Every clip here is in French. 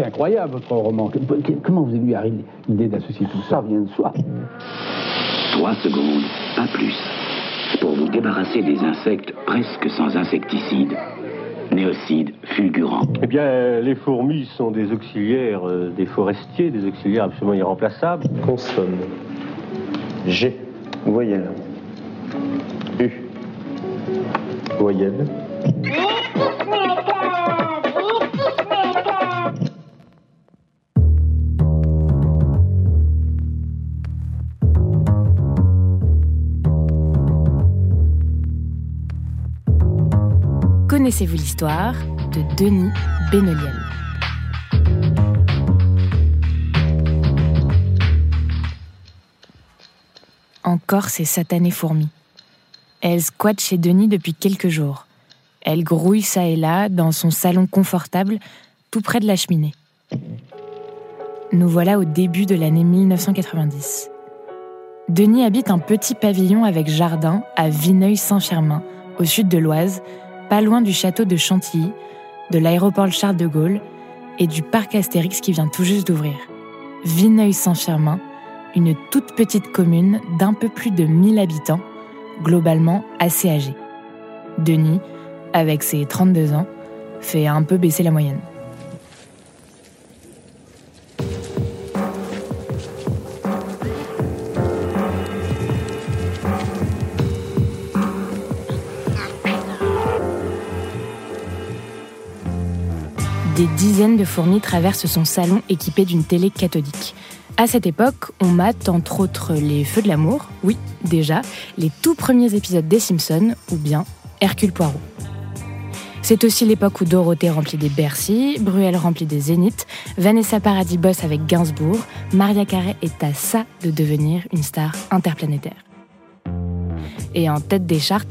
C'est incroyable votre roman. Comment vous avez eu l'idée d'associer tout ça? Ça vient de soi. Trois secondes, pas plus, pour vous débarrasser des insectes presque sans insecticide. Néocide fulgurant. Eh bien, les fourmis sont des auxiliaires euh, des forestiers, des auxiliaires absolument irremplaçables. Consonne. G. Voyelle. U. Voyelle. Connaissez-vous l'histoire de Denis Benoliel Encore ces satanées fourmis. Elles squattent chez Denis depuis quelques jours. Elles grouillent ça et là dans son salon confortable, tout près de la cheminée. Nous voilà au début de l'année 1990. Denis habite un petit pavillon avec jardin à Vineuil-Saint-Germain, au sud de l'Oise, pas loin du château de Chantilly, de l'aéroport Charles de Gaulle et du parc Astérix qui vient tout juste d'ouvrir. Vineuil-Saint-Firmin, une toute petite commune d'un peu plus de 1000 habitants, globalement assez âgée. Denis, avec ses 32 ans, fait un peu baisser la moyenne. De fourmis traversent son salon équipé d'une télé cathodique. À cette époque, on mate entre autres les Feux de l'amour, oui, déjà, les tout premiers épisodes des Simpsons, ou bien Hercule Poirot. C'est aussi l'époque où Dorothée remplit des Bercy, Bruel remplit des Zénith, Vanessa Paradis bosse avec Gainsbourg, Maria Carey est à ça de devenir une star interplanétaire et en tête des charts,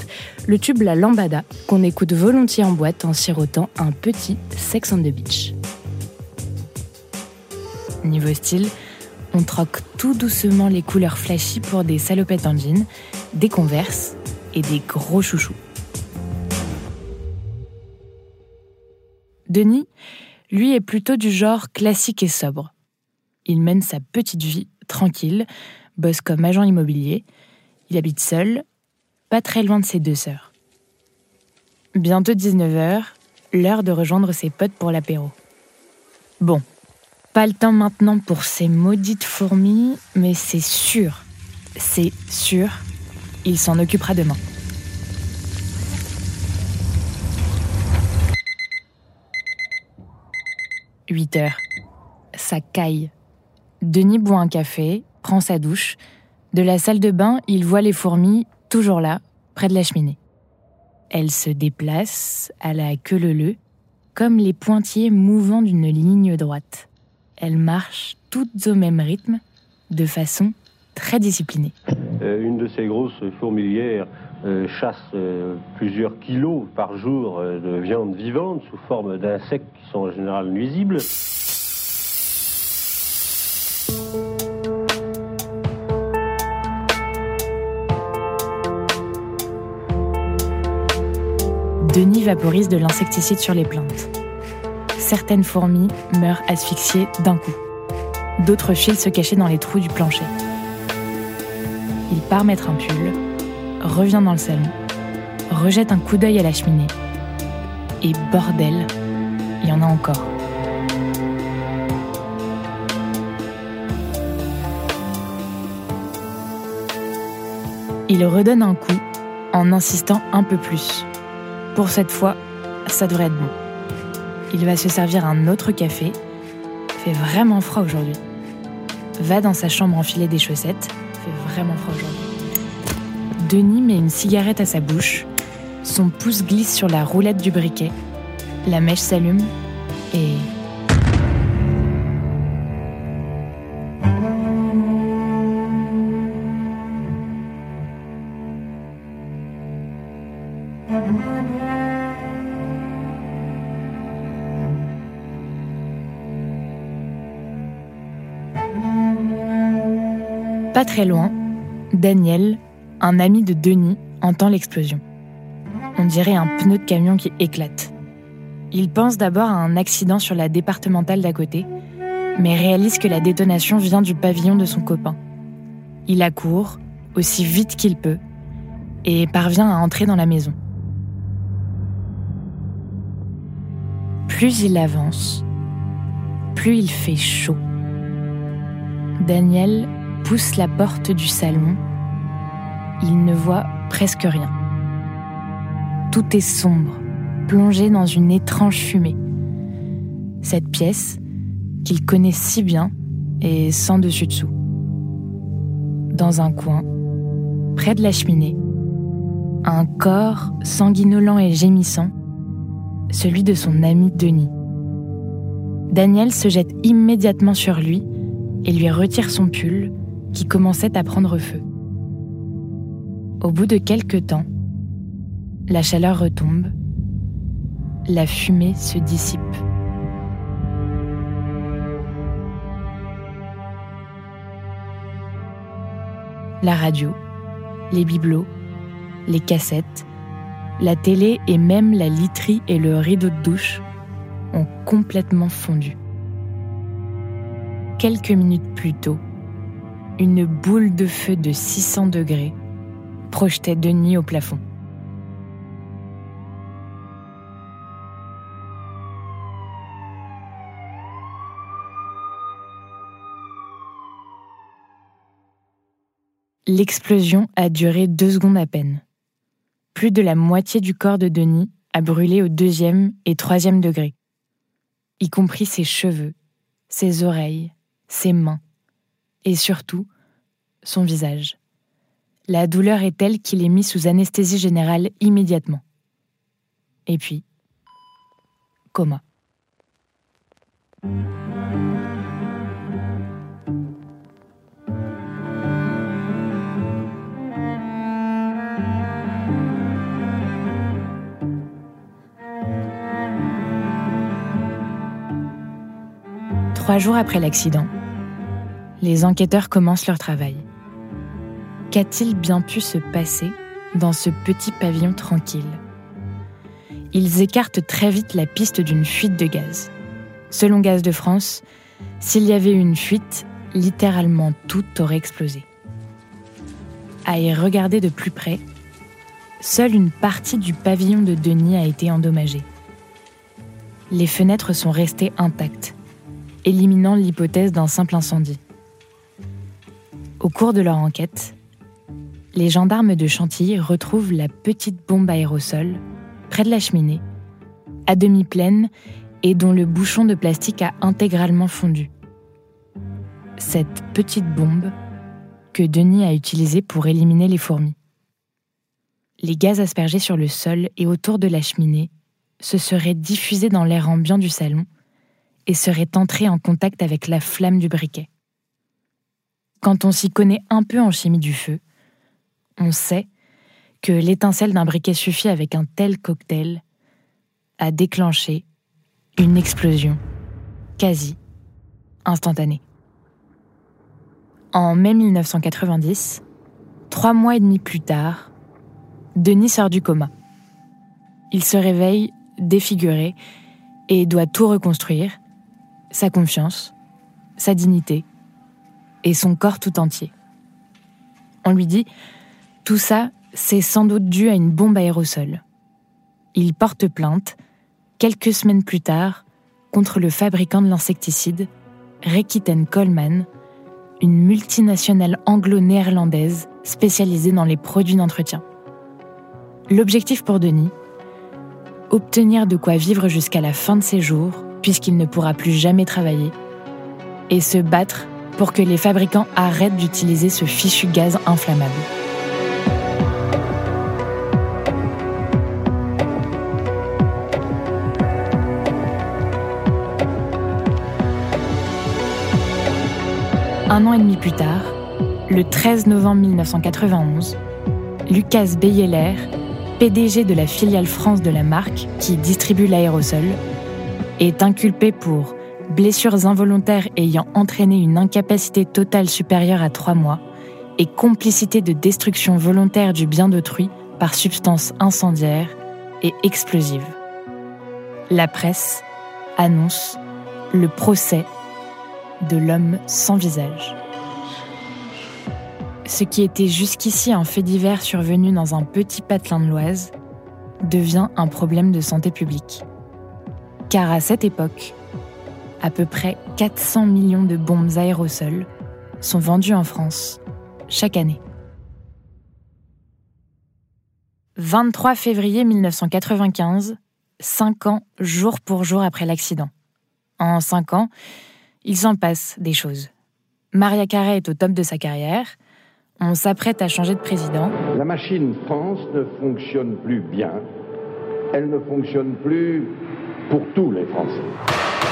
le tube La Lambada, qu'on écoute volontiers en boîte en sirotant un petit Sex on the Beach. Niveau style, on troque tout doucement les couleurs flashy pour des salopettes en jean, des converses et des gros chouchous. Denis, lui, est plutôt du genre classique et sobre. Il mène sa petite vie tranquille, bosse comme agent immobilier, il habite seul, pas très loin de ses deux sœurs. Bientôt 19h, l'heure de rejoindre ses potes pour l'apéro. Bon, pas le temps maintenant pour ces maudites fourmis, mais c'est sûr, c'est sûr, il s'en occupera demain. « 8 heures. Ça caille. Denis boit un café, prend sa douche. De la salle de bain, il voit les fourmis toujours là, près de la cheminée. Elle se déplace à la queue leu comme les pointillés mouvants d'une ligne droite. Elle marche toutes au même rythme, de façon très disciplinée. Euh, une de ces grosses fourmilières euh, chasse euh, plusieurs kilos par jour de viande vivante sous forme d'insectes qui sont en général nuisibles. Denis vaporise de l'insecticide sur les plantes. Certaines fourmis meurent asphyxiées d'un coup. D'autres filent se cacher dans les trous du plancher. Il part mettre un pull, revient dans le salon, rejette un coup d'œil à la cheminée. Et bordel, il y en a encore. Il redonne un coup en insistant un peu plus. Pour cette fois, ça devrait être bon. Il va se servir un autre café. Fait vraiment froid aujourd'hui. Va dans sa chambre enfiler des chaussettes. Fait vraiment froid aujourd'hui. Denis met une cigarette à sa bouche, Son pouce glisse sur la roulette du briquet, la mèche s'allume et... Pas très loin, Daniel, un ami de Denis, entend l'explosion. On dirait un pneu de camion qui éclate. Il pense d'abord à un accident sur la départementale d'à côté, mais réalise que la détonation vient du pavillon de son copain. Il accourt, aussi vite qu'il peut, et parvient à entrer dans la maison. Plus il avance, plus il fait chaud. Daniel pousse la porte du salon. Il ne voit presque rien. Tout est sombre, plongé dans une étrange fumée. Cette pièce, qu'il connaît si bien, est sans dessus-dessous. Dans un coin, près de la cheminée, un corps sanguinolent et gémissant, celui de son ami Denis. Daniel se jette immédiatement sur lui et lui retire son pull qui commençait à prendre feu. Au bout de quelques temps, la chaleur retombe, la fumée se dissipe. La radio, les bibelots, les cassettes, la télé et même la literie et le rideau de douche ont complètement fondu. Quelques minutes plus tôt, une boule de feu de 600 degrés projetait Denis au plafond. L'explosion a duré deux secondes à peine. Plus de la moitié du corps de Denis a brûlé au deuxième et troisième degré, y compris ses cheveux, ses oreilles, ses mains, et surtout son visage. La douleur est telle qu'il est mis sous anesthésie générale immédiatement. Et puis, coma. Trois jours après l'accident, les enquêteurs commencent leur travail. Qu'a-t-il bien pu se passer dans ce petit pavillon tranquille? Ils écartent très vite la piste d'une fuite de gaz. Selon Gaz de France, s'il y avait eu une fuite, littéralement tout aurait explosé. À y regarder de plus près, seule une partie du pavillon de Denis a été endommagée. Les fenêtres sont restées intactes, éliminant l'hypothèse d'un simple incendie. Au cours de leur enquête, les gendarmes de Chantilly retrouvent la petite bombe aérosol près de la cheminée, à demi pleine et dont le bouchon de plastique a intégralement fondu. Cette petite bombe que Denis a utilisée pour éliminer les fourmis. Les gaz aspergés sur le sol et autour de la cheminée se seraient diffusés dans l'air ambiant du salon et seraient entrés en contact avec la flamme du briquet. Quand on s'y connaît un peu en chimie du feu, on sait que l'étincelle d'un briquet suffit avec un tel cocktail à déclencher une explosion quasi instantanée. En mai 1990, trois mois et demi plus tard, Denis sort du coma. Il se réveille défiguré et doit tout reconstruire, sa confiance, sa dignité, et son corps tout entier. On lui dit Tout ça, c'est sans doute dû à une bombe aérosol. Il porte plainte, quelques semaines plus tard, contre le fabricant de l'insecticide, Rekiten Coleman, une multinationale anglo-néerlandaise spécialisée dans les produits d'entretien. L'objectif pour Denis Obtenir de quoi vivre jusqu'à la fin de ses jours, puisqu'il ne pourra plus jamais travailler, et se battre pour que les fabricants arrêtent d'utiliser ce fichu gaz inflammable. Un an et demi plus tard, le 13 novembre 1991, Lucas Beyeler, PDG de la filiale France de la marque qui distribue l'aérosol, est inculpé pour blessures involontaires ayant entraîné une incapacité totale supérieure à trois mois et complicité de destruction volontaire du bien d'autrui par substance incendiaire et explosive. La presse annonce le procès de l'homme sans visage. Ce qui était jusqu'ici un fait divers survenu dans un petit patelin de l'Oise devient un problème de santé publique. Car à cette époque, à peu près 400 millions de bombes aérosols sont vendues en France chaque année. 23 février 1995, 5 ans jour pour jour après l'accident. En 5 ans, il s'en passe des choses. Maria Carey est au top de sa carrière. On s'apprête à changer de président. La machine France ne fonctionne plus bien. Elle ne fonctionne plus pour tous les Français.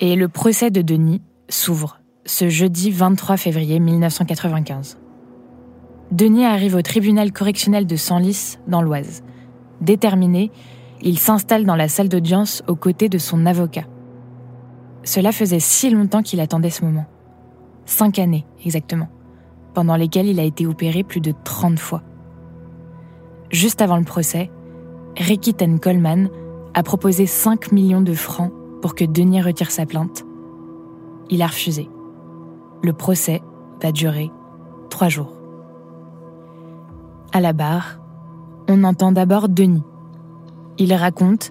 Et le procès de Denis s'ouvre ce jeudi 23 février 1995. Denis arrive au tribunal correctionnel de Senlis, dans l'Oise. Déterminé, il s'installe dans la salle d'audience aux côtés de son avocat. Cela faisait si longtemps qu'il attendait ce moment. Cinq années, exactement, pendant lesquelles il a été opéré plus de 30 fois. Juste avant le procès, Ricky Ten Coleman a proposé 5 millions de francs pour que Denis retire sa plainte. Il a refusé. Le procès va durer trois jours. À la barre, on entend d'abord Denis. Il raconte,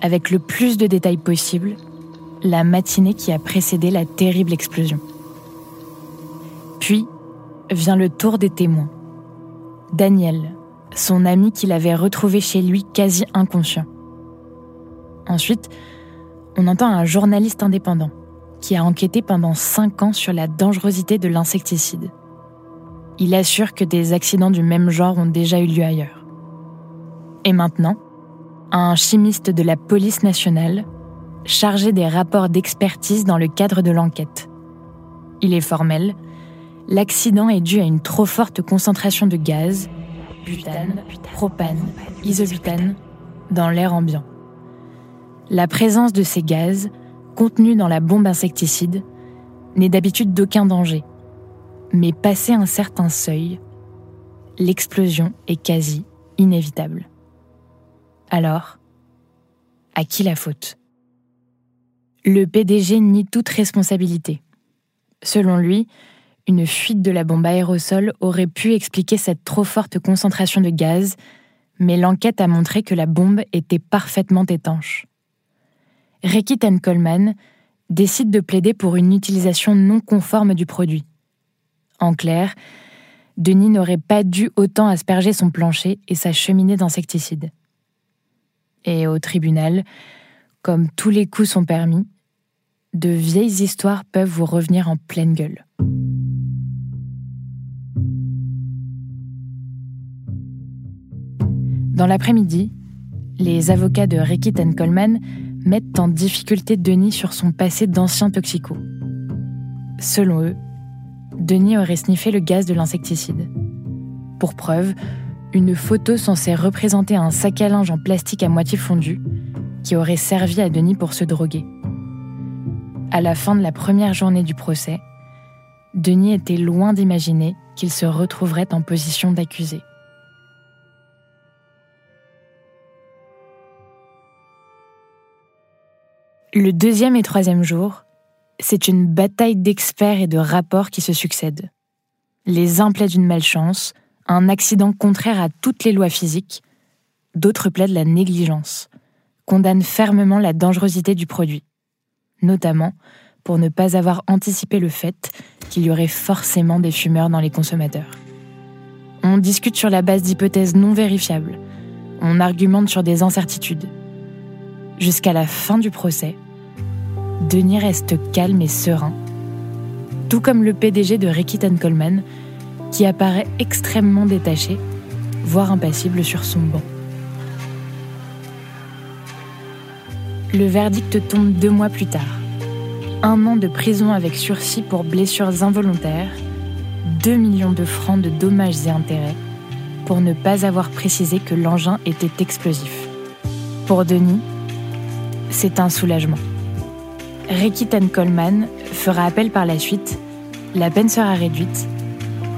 avec le plus de détails possible, la matinée qui a précédé la terrible explosion. Puis vient le tour des témoins. Daniel, son ami qu'il avait retrouvé chez lui quasi inconscient. Ensuite, on entend un journaliste indépendant qui a enquêté pendant cinq ans sur la dangerosité de l'insecticide. Il assure que des accidents du même genre ont déjà eu lieu ailleurs. Et maintenant, un chimiste de la police nationale chargé des rapports d'expertise dans le cadre de l'enquête. Il est formel, l'accident est dû à une trop forte concentration de gaz, butane, propane, isobutane, dans l'air ambiant. La présence de ces gaz, contenus dans la bombe insecticide, n'est d'habitude d'aucun danger. Mais passé un certain seuil, l'explosion est quasi inévitable. Alors, à qui la faute? Le PDG nie toute responsabilité. Selon lui, une fuite de la bombe aérosol aurait pu expliquer cette trop forte concentration de gaz, mais l'enquête a montré que la bombe était parfaitement étanche. Ricky Coleman décide de plaider pour une utilisation non conforme du produit. En clair, Denis n'aurait pas dû autant asperger son plancher et sa cheminée d'insecticides. Et au tribunal, comme tous les coups sont permis, de vieilles histoires peuvent vous revenir en pleine gueule. Dans l'après-midi, les avocats de Ricky Coleman mettent en difficulté Denis sur son passé d'ancien toxico. Selon eux, Denis aurait sniffé le gaz de l'insecticide. Pour preuve, une photo censée représenter un sac à linge en plastique à moitié fondu qui aurait servi à Denis pour se droguer. À la fin de la première journée du procès, Denis était loin d'imaginer qu'il se retrouverait en position d'accusé. Le deuxième et troisième jour, c'est une bataille d'experts et de rapports qui se succèdent. Les uns plaident une malchance, un accident contraire à toutes les lois physiques, d'autres plaident la négligence, condamnent fermement la dangerosité du produit, notamment pour ne pas avoir anticipé le fait qu'il y aurait forcément des fumeurs dans les consommateurs. On discute sur la base d'hypothèses non vérifiables, on argumente sur des incertitudes. Jusqu'à la fin du procès, Denis reste calme et serein, tout comme le PDG de Ricky Coleman, qui apparaît extrêmement détaché, voire impassible sur son banc. Le verdict tombe deux mois plus tard. un an de prison avec sursis pour blessures involontaires, 2 millions de francs de dommages et intérêts, pour ne pas avoir précisé que l'engin était explosif. Pour Denis, c'est un soulagement. Rekitan Coleman fera appel par la suite, la peine sera réduite,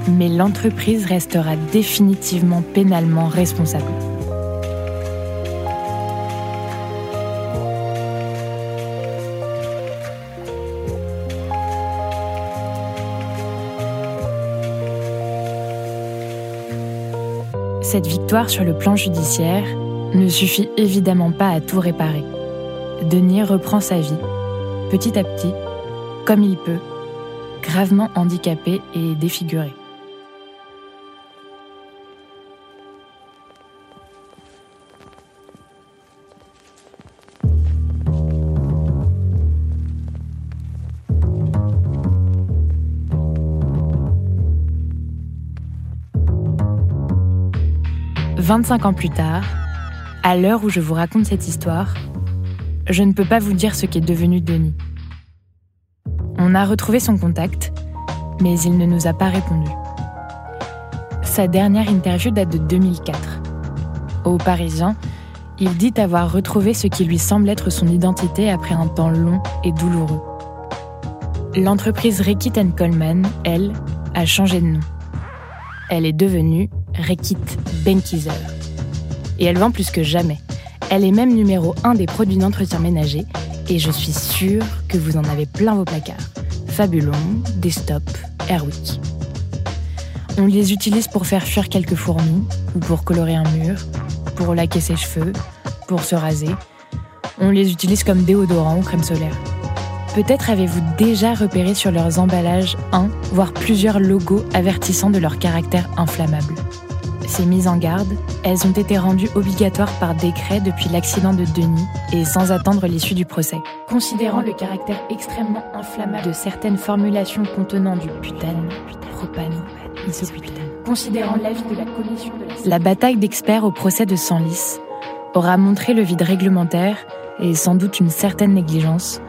mais l'entreprise restera définitivement pénalement responsable. Cette victoire sur le plan judiciaire ne suffit évidemment pas à tout réparer. Denis reprend sa vie, petit à petit, comme il peut, gravement handicapé et défiguré. « 25 ans plus tard, à l'heure où je vous raconte cette histoire, je ne peux pas vous dire ce qu'est devenu Denis. On a retrouvé son contact, mais il ne nous a pas répondu. Sa dernière interview date de 2004. Au Parisien, il dit avoir retrouvé ce qui lui semble être son identité après un temps long et douloureux. L'entreprise Rekit Coleman, elle, a changé de nom. Elle est devenue Rekit Benkiser et elle vend plus que jamais. Elle est même numéro 1 des produits d'entretien ménager et je suis sûre que vous en avez plein vos placards. Fabulon, Desktop, Airwick. On les utilise pour faire fuir quelques fourmis ou pour colorer un mur, pour laquer ses cheveux, pour se raser. On les utilise comme déodorant ou crème solaire. Peut-être avez-vous déjà repéré sur leurs emballages un, voire plusieurs logos avertissant de leur caractère inflammable. Ces mises en garde, elles ont été rendues obligatoires par décret depuis l'accident de Denis et sans attendre l'issue du procès. Considérant le caractère extrêmement inflammable de certaines formulations contenant du butane, propane, isoputane, considérant l'avis de la commission de la... La bataille d'experts au procès de Senlis aura montré le vide réglementaire et sans doute une certaine négligence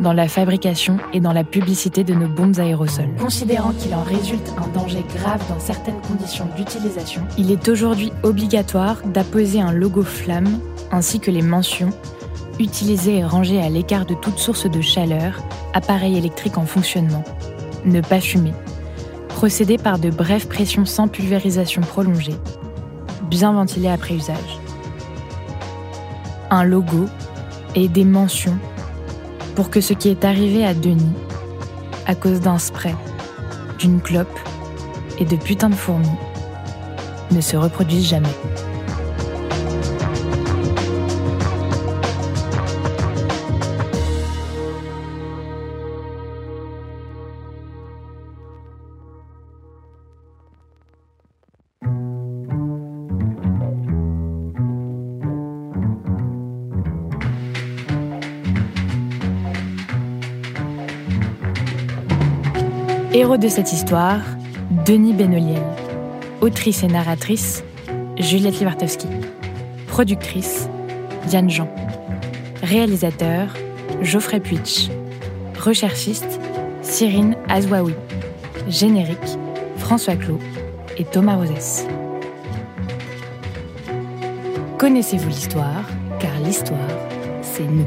dans la fabrication et dans la publicité de nos bombes aérosols. Considérant qu'il en résulte un danger grave dans certaines conditions d'utilisation, il est aujourd'hui obligatoire d'apposer un logo flamme ainsi que les mentions utiliser et ranger à l'écart de toute source de chaleur, appareil électrique en fonctionnement, ne pas fumer, procéder par de brèves pressions sans pulvérisation prolongée, bien ventilé après usage. Un logo et des mentions pour que ce qui est arrivé à Denis, à cause d'un spray, d'une clope et de putains de fourmis, ne se reproduise jamais. Héros de cette histoire, Denis Benoliel. Autrice et narratrice, Juliette Libartowski. Productrice, Diane Jean. Réalisateur, Geoffrey Puitch. Recherchiste, Cyrine Azwaoui. Générique, François Clos et Thomas Rosès. Connaissez-vous l'histoire Car l'histoire, c'est nous.